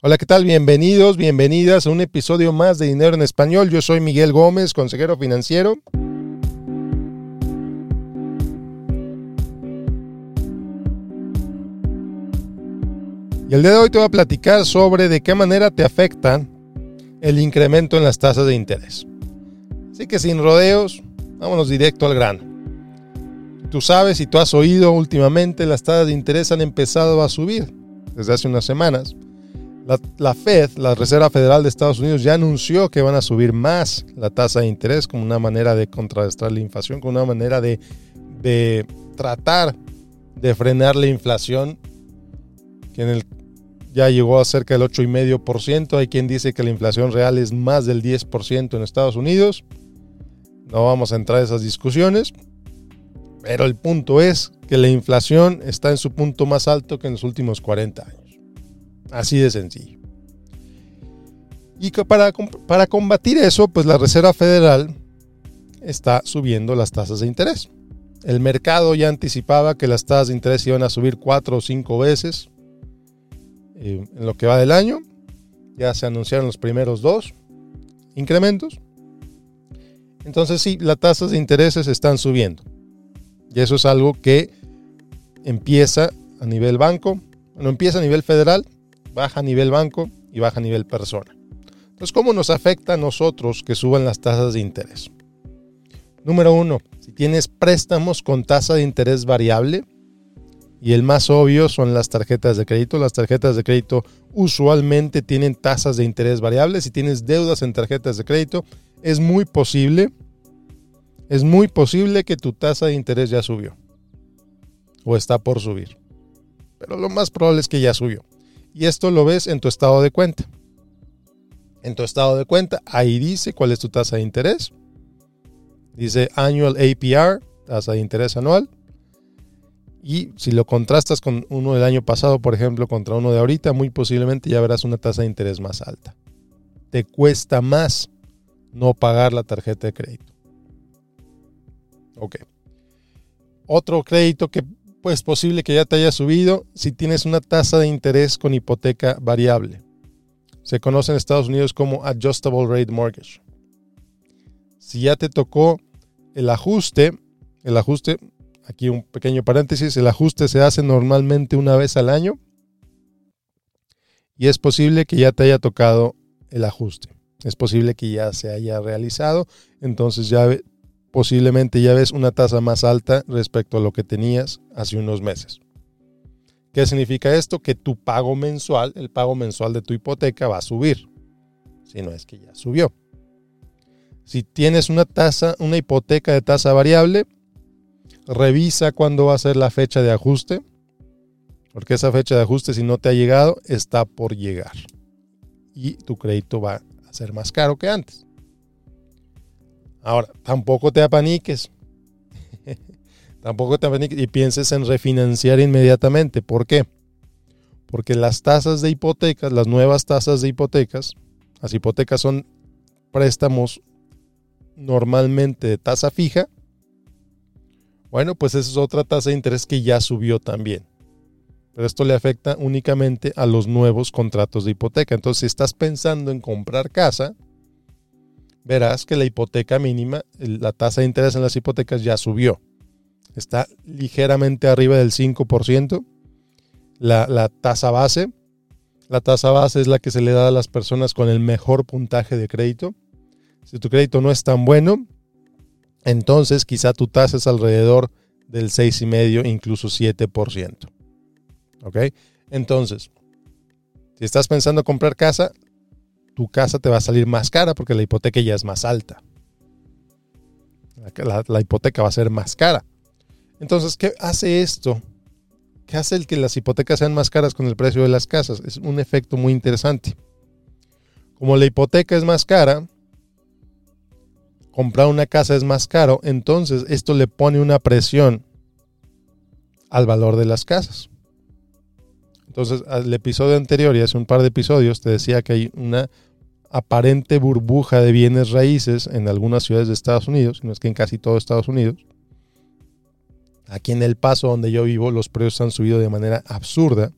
Hola, ¿qué tal? Bienvenidos, bienvenidas a un episodio más de Dinero en Español. Yo soy Miguel Gómez, consejero financiero. Y el día de hoy te voy a platicar sobre de qué manera te afecta el incremento en las tasas de interés. Así que sin rodeos, vámonos directo al grano. Tú sabes y tú has oído últimamente, las tasas de interés han empezado a subir desde hace unas semanas. La, Fed, la Reserva Federal de Estados Unidos, ya anunció que van a subir más la tasa de interés como una manera de contrarrestar la inflación, como una manera de, de tratar de frenar la inflación, que en el, ya llegó a cerca del 8,5%. Hay quien dice que la inflación real es más del 10% en Estados Unidos. No vamos a entrar en esas discusiones, pero el punto es que la inflación está en su punto más alto que en los últimos 40 años. Así de sencillo. Y para, para combatir eso, pues la Reserva Federal está subiendo las tasas de interés. El mercado ya anticipaba que las tasas de interés iban a subir cuatro o cinco veces eh, en lo que va del año. Ya se anunciaron los primeros dos incrementos. Entonces sí, las tasas de intereses están subiendo. Y eso es algo que empieza a nivel banco, no empieza a nivel federal, baja nivel banco y baja nivel persona. Entonces, ¿cómo nos afecta a nosotros que suban las tasas de interés? Número uno, si tienes préstamos con tasa de interés variable, y el más obvio son las tarjetas de crédito. Las tarjetas de crédito usualmente tienen tasas de interés variables. Si tienes deudas en tarjetas de crédito, es muy posible, es muy posible que tu tasa de interés ya subió o está por subir. Pero lo más probable es que ya subió. Y esto lo ves en tu estado de cuenta. En tu estado de cuenta, ahí dice cuál es tu tasa de interés. Dice annual APR, tasa de interés anual. Y si lo contrastas con uno del año pasado, por ejemplo, contra uno de ahorita, muy posiblemente ya verás una tasa de interés más alta. Te cuesta más no pagar la tarjeta de crédito. Ok. Otro crédito que es posible que ya te haya subido si tienes una tasa de interés con hipoteca variable. Se conoce en Estados Unidos como Adjustable Rate Mortgage. Si ya te tocó el ajuste, el ajuste, aquí un pequeño paréntesis, el ajuste se hace normalmente una vez al año y es posible que ya te haya tocado el ajuste. Es posible que ya se haya realizado, entonces ya posiblemente ya ves una tasa más alta respecto a lo que tenías hace unos meses. ¿Qué significa esto? Que tu pago mensual, el pago mensual de tu hipoteca va a subir, si no es que ya subió. Si tienes una tasa, una hipoteca de tasa variable, revisa cuándo va a ser la fecha de ajuste, porque esa fecha de ajuste si no te ha llegado está por llegar y tu crédito va a ser más caro que antes. Ahora, tampoco te apaniques. tampoco te apaniques y pienses en refinanciar inmediatamente. ¿Por qué? Porque las tasas de hipotecas, las nuevas tasas de hipotecas, las hipotecas son préstamos normalmente de tasa fija. Bueno, pues esa es otra tasa de interés que ya subió también. Pero esto le afecta únicamente a los nuevos contratos de hipoteca. Entonces, si estás pensando en comprar casa, verás que la hipoteca mínima, la tasa de interés en las hipotecas ya subió. Está ligeramente arriba del 5%. La, tasa base, la tasa base es la que se le da a las personas con el mejor puntaje de crédito. Si tu crédito no es tan bueno, entonces quizá tu tasa es alrededor del 6,5, incluso 7%. ¿Ok? Entonces, si estás pensando comprar casa, tu casa te va a salir más cara porque la hipoteca ya es más alta. La, hipoteca va a ser más cara. Entonces, ¿qué hace esto? ¿Qué hace el que las hipotecas sean más caras con el precio de las casas? Es un efecto muy interesante. Como la hipoteca es más cara, comprar una casa es más caro, entonces esto le pone una presión al valor de las casas. Entonces, al episodio anterior y hace un par de episodios te decía que hay una aparente burbuja de bienes raíces en algunas ciudades de Estados Unidos, no es que en casi todo Estados Unidos. Aquí en El Paso, donde yo vivo, los precios han subido de manera absurda.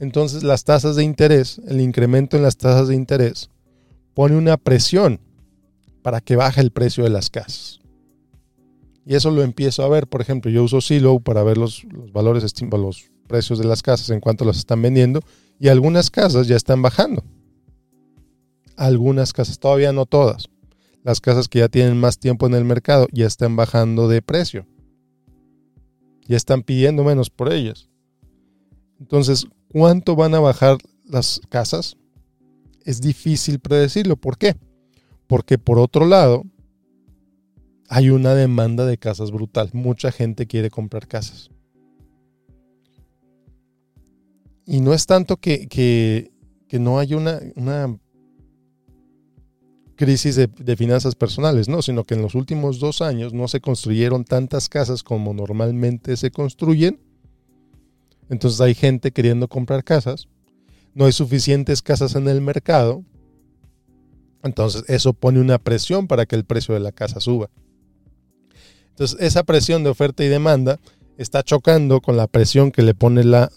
Entonces las tasas de interés, el incremento en las tasas de interés, pone una presión para que baje el precio de las casas. Y eso lo empiezo a ver, por ejemplo, yo uso Silo para ver los, los valores, los precios de las casas en cuanto las están vendiendo y algunas casas ya están bajando. Algunas casas, todavía no todas. Las casas que ya tienen más tiempo en el mercado ya están bajando de precio. Ya están pidiendo menos por ellas. Entonces, ¿cuánto van a bajar las casas? Es difícil predecirlo. ¿Por qué? Porque por otro lado, hay una demanda de casas brutal. Mucha gente quiere comprar casas. Y no es tanto que, que, no haya una, una crisis de, de, finanzas personales, no, sino que en los últimos dos años no se construyeron tantas casas como normalmente se construyen. Entonces hay gente queriendo comprar casas. No hay suficientes casas en el mercado. Entonces eso pone una presión para que el precio de la casa suba. Entonces esa presión de oferta y demanda está chocando con la presión que le pone la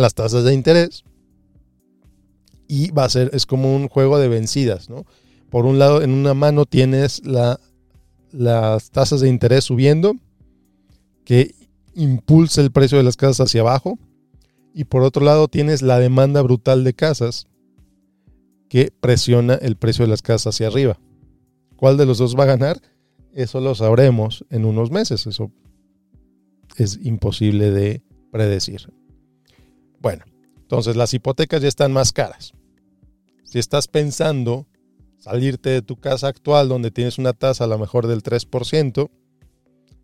las tasas de interés y va a ser, es como un juego de vencidas, ¿no? Por un lado, en una mano tienes la, las tasas de interés subiendo, que impulsa el precio de las casas hacia abajo, y por otro lado tienes la demanda brutal de casas, que presiona el precio de las casas hacia arriba. ¿Cuál de los dos va a ganar? Eso lo sabremos en unos meses, eso es imposible de predecir. Bueno, entonces las hipotecas ya están más caras. Si estás pensando salirte de tu casa actual donde tienes una tasa a lo mejor del 3%,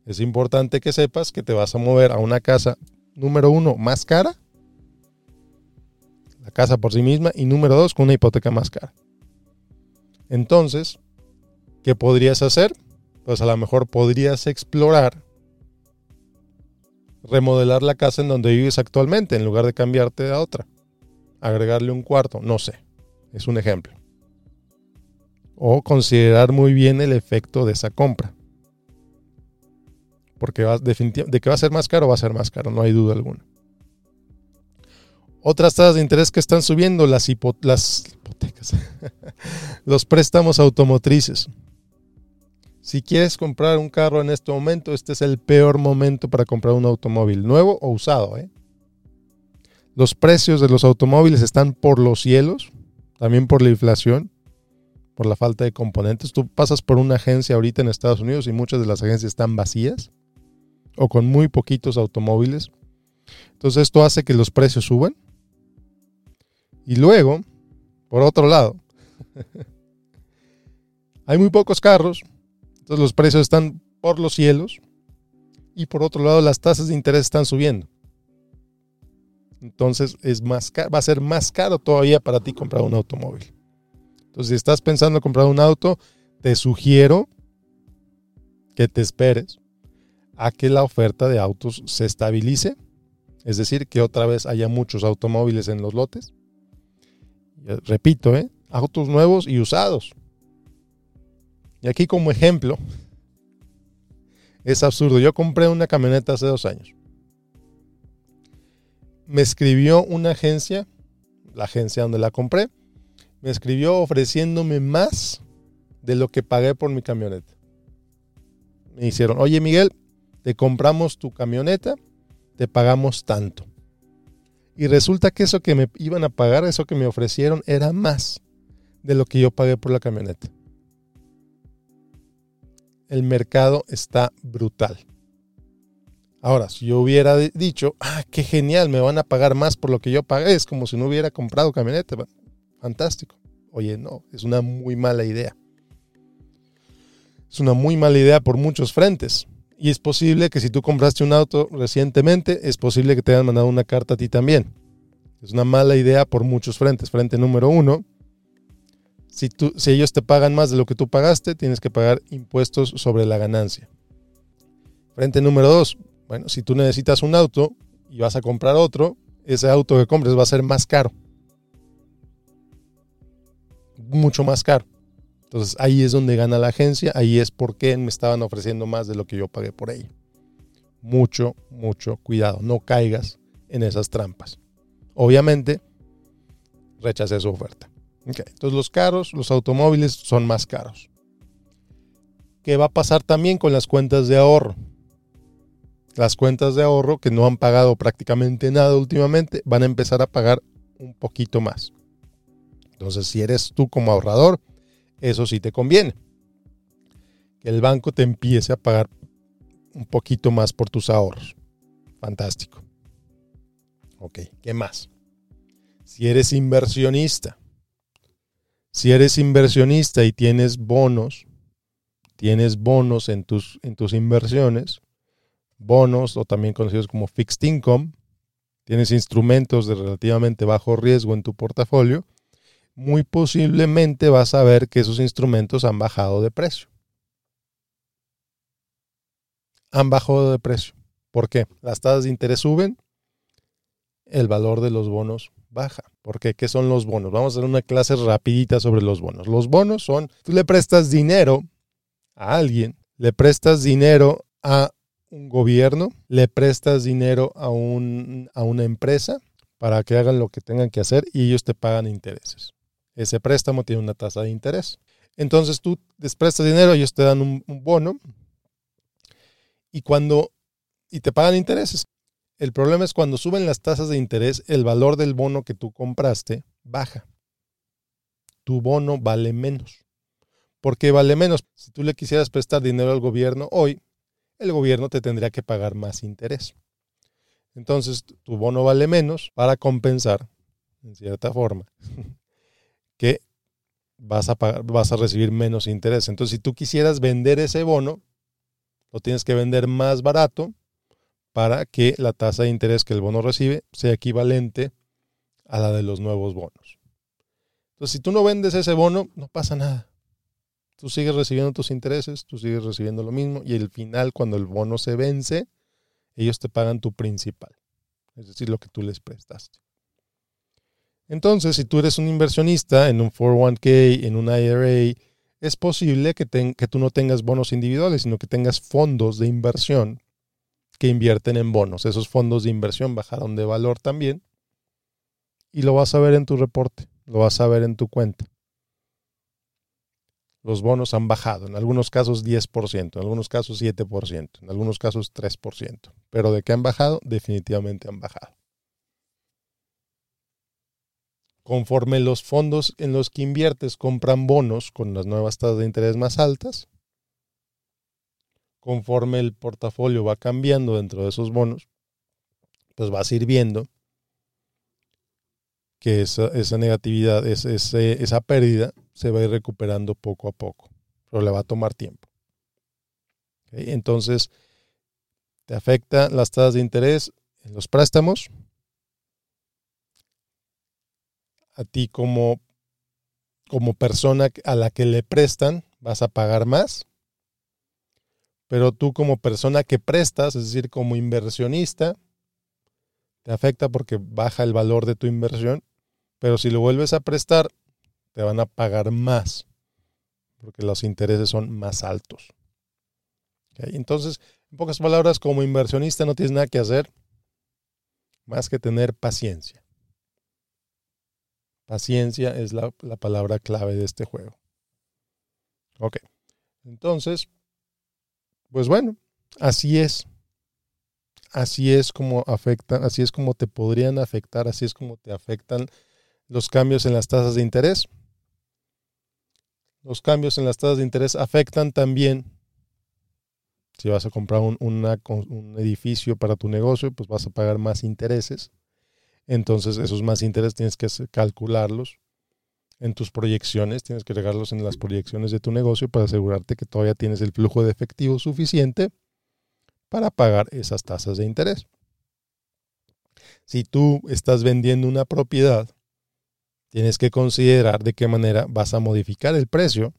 es importante que sepas que te vas a mover a una casa, número uno, más cara, la casa por sí misma, y número dos, con una hipoteca más cara. Entonces, ¿qué podrías hacer? Pues a lo mejor podrías explorar remodelar la casa en donde vives actualmente en lugar de cambiarte a otra. Agregarle un cuarto, no sé. Es un ejemplo. O considerar muy bien el efecto de esa compra. Porque va, de que va a ser más caro, va a ser más caro, no hay duda alguna. Otras tasas de interés que están subiendo, las, las hipotecas, los préstamos automotrices. Si quieres comprar un carro en este momento, este es el peor momento para comprar un automóvil, nuevo o usado. ¿eh? Los precios de los automóviles están por los cielos, también por la inflación, por la falta de componentes. Tú pasas por una agencia ahorita en Estados Unidos y muchas de las agencias están vacías o con muy poquitos automóviles. Entonces esto hace que los precios suban. Y luego, por otro lado, hay muy pocos carros los precios están por los cielos y por otro lado las tasas de interés están subiendo. Entonces es más va a ser más caro todavía para ti comprar un automóvil. Entonces si estás pensando en comprar un auto, te sugiero que te esperes a que la oferta de autos se estabilice, es decir, que otra vez haya muchos automóviles en los lotes. Repito, ¿eh? autos nuevos y usados. Y aquí como ejemplo, es absurdo. Yo compré una camioneta hace dos años. Me escribió una agencia, la agencia donde la compré, me escribió ofreciéndome más de lo que pagué por mi camioneta. Me hicieron, oye Miguel, te compramos tu camioneta, te pagamos tanto. Y resulta que eso que me iban a pagar, eso que me ofrecieron, era más de lo que yo pagué por la camioneta el mercado está brutal. Ahora, si yo hubiera dicho, ah, qué genial, me van a pagar más por lo que yo pagué, es como si no hubiera comprado camioneta. Fantástico. Oye, no, es una muy mala idea. Es una muy mala idea por muchos frentes. Y es posible que si tú compraste un auto recientemente, es posible que te hayan mandado una carta a ti también. Es una mala idea por muchos frentes. Frente número uno, si, si ellos te pagan más de lo que tú pagaste, tienes que pagar impuestos sobre la ganancia. Frente número dos, bueno, si tú necesitas un auto y vas a comprar otro, ese auto que compres va a ser más caro. Mucho más caro. Entonces ahí es donde gana la agencia, ahí es porque me estaban ofreciendo más de lo que yo pagué por ello. Mucho, mucho cuidado, no caigas en esas trampas. obviamente rechacé su oferta. Entonces los caros, los automóviles son más caros. ¿Qué va a pasar también con las cuentas de ahorro? Las cuentas de ahorro que no han pagado prácticamente nada últimamente van a empezar a pagar un poquito más. Entonces, si eres tú como ahorrador, eso sí te conviene. Que el banco te empiece a pagar un poquito más por tus ahorros. Fantástico. Ok, ¿qué más? Si eres inversionista, si eres inversionista y tienes bonos, tienes bonos en tus, en tus inversiones, bonos o también conocidos como fixed income, tienes instrumentos de relativamente bajo riesgo en tu portafolio, muy posiblemente vas a ver que esos instrumentos han bajado de precio. Han bajado de precio. ¿Por qué? Las tasas de interés suben, el valor de los bonos baja. ¿Por qué? ¿Qué son los bonos? Vamos a hacer una clase rapidita sobre los bonos. Los bonos son, tú le prestas dinero a alguien, le prestas dinero a un gobierno, le prestas dinero a, un, a una empresa para que hagan lo que tengan que hacer y ellos te pagan intereses. Ese préstamo tiene una tasa de interés. Entonces tú les prestas dinero, ellos te dan un, un bono y cuando y te pagan intereses. El problema es cuando suben las tasas de interés, el valor del bono que tú compraste baja. Tu bono vale menos. ¿Por qué vale menos? Si tú le quisieras prestar dinero al gobierno hoy, el gobierno te tendría que pagar más interés. Entonces, tu bono vale menos para compensar, en cierta forma, que vas a, vas a recibir menos interés. Entonces, si tú quisieras vender ese bono, lo tienes que vender más barato para que la tasa de interés que el bono recibe sea equivalente a la de los nuevos bonos. Entonces, si tú no vendes ese bono, no pasa nada. Tú sigues recibiendo tus intereses, tú sigues recibiendo lo mismo y al final, cuando el bono se vence, ellos te pagan tu principal, es decir, lo que tú les prestaste. Entonces, si tú eres un inversionista en un 401k, en un IRA, es posible que, que tú no tengas bonos individuales, sino que tengas fondos de inversión que invierten en bonos. Esos fondos de inversión bajaron de valor también. Y lo vas a ver en tu reporte, lo vas a ver en tu cuenta. Los bonos han bajado, en algunos casos 10%, en algunos casos 7%, en algunos casos 3%. Pero de qué han bajado, definitivamente han bajado. Conforme los fondos en los que inviertes compran bonos con las nuevas tasas de interés más altas, conforme el portafolio va cambiando dentro de esos bonos, pues vas a ir viendo que esa, negatividad, esa pérdida se va a ir recuperando poco a poco, pero le va a tomar tiempo. Entonces, te afecta las tasas de interés en los préstamos. A ti como, como persona a la que le prestan, vas a pagar más pero tú como persona que prestas, es decir, como inversionista, te afecta porque baja el valor de tu inversión, pero si lo vuelves a prestar, te van a pagar más, porque los intereses son más altos. Entonces, en pocas palabras, como inversionista no tienes nada que hacer más que tener paciencia. Paciencia es la, la palabra clave de este juego. Ok, entonces pues bueno, así es. Así es como afectan, así es como te podrían afectar, así es como te afectan los cambios en las tasas de interés. Los cambios en las tasas de interés afectan también, si vas a comprar un, un edificio para tu negocio, pues vas a pagar más intereses. Entonces esos más intereses tienes que calcularlos en tus proyecciones, tienes que regarlos en las proyecciones de tu negocio para asegurarte que todavía tienes el flujo de efectivo suficiente para pagar esas tasas de interés. Si tú estás vendiendo una propiedad, tienes que considerar de qué manera vas a modificar el precio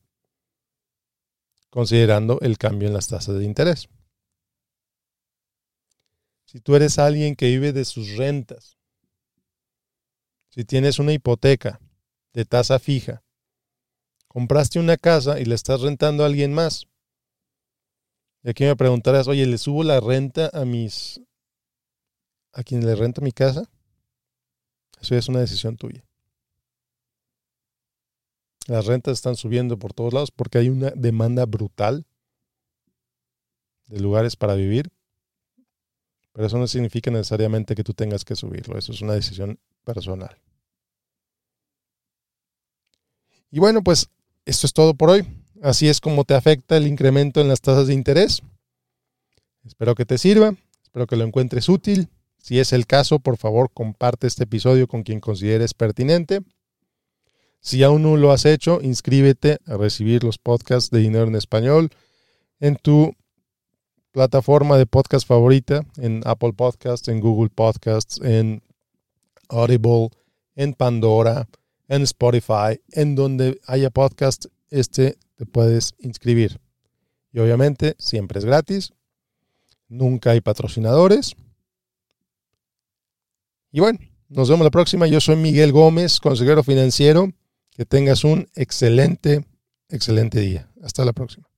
considerando el cambio en las tasas de interés. Si tú eres alguien que vive de sus rentas, si tienes una hipoteca, de tasa fija. Compraste una casa y la estás rentando a alguien más. Y aquí me preguntarás, oye, ¿le subo la renta a mis... a quien le renta mi casa? Eso es una decisión tuya. Las rentas están subiendo por todos lados porque hay una demanda brutal de lugares para vivir. Pero eso no significa necesariamente que tú tengas que subirlo. Eso es una decisión personal. Y bueno, pues esto es todo por hoy. Así es como te afecta el incremento en las tasas de interés. Espero que te sirva, espero que lo encuentres útil. Si es el caso, por favor, comparte este episodio con quien consideres pertinente. Si aún no lo has hecho, inscríbete a recibir los podcasts de Dinero en Español en tu plataforma de podcast favorita, en Apple Podcasts, en Google Podcasts, en Audible, en Pandora, en Spotify, en donde haya podcast, este te puedes inscribir. Y obviamente siempre es gratis, nunca hay patrocinadores. Y bueno, nos vemos la próxima. Yo soy Miguel Gómez, consejero financiero. Que tengas un excelente, excelente día. Hasta la próxima.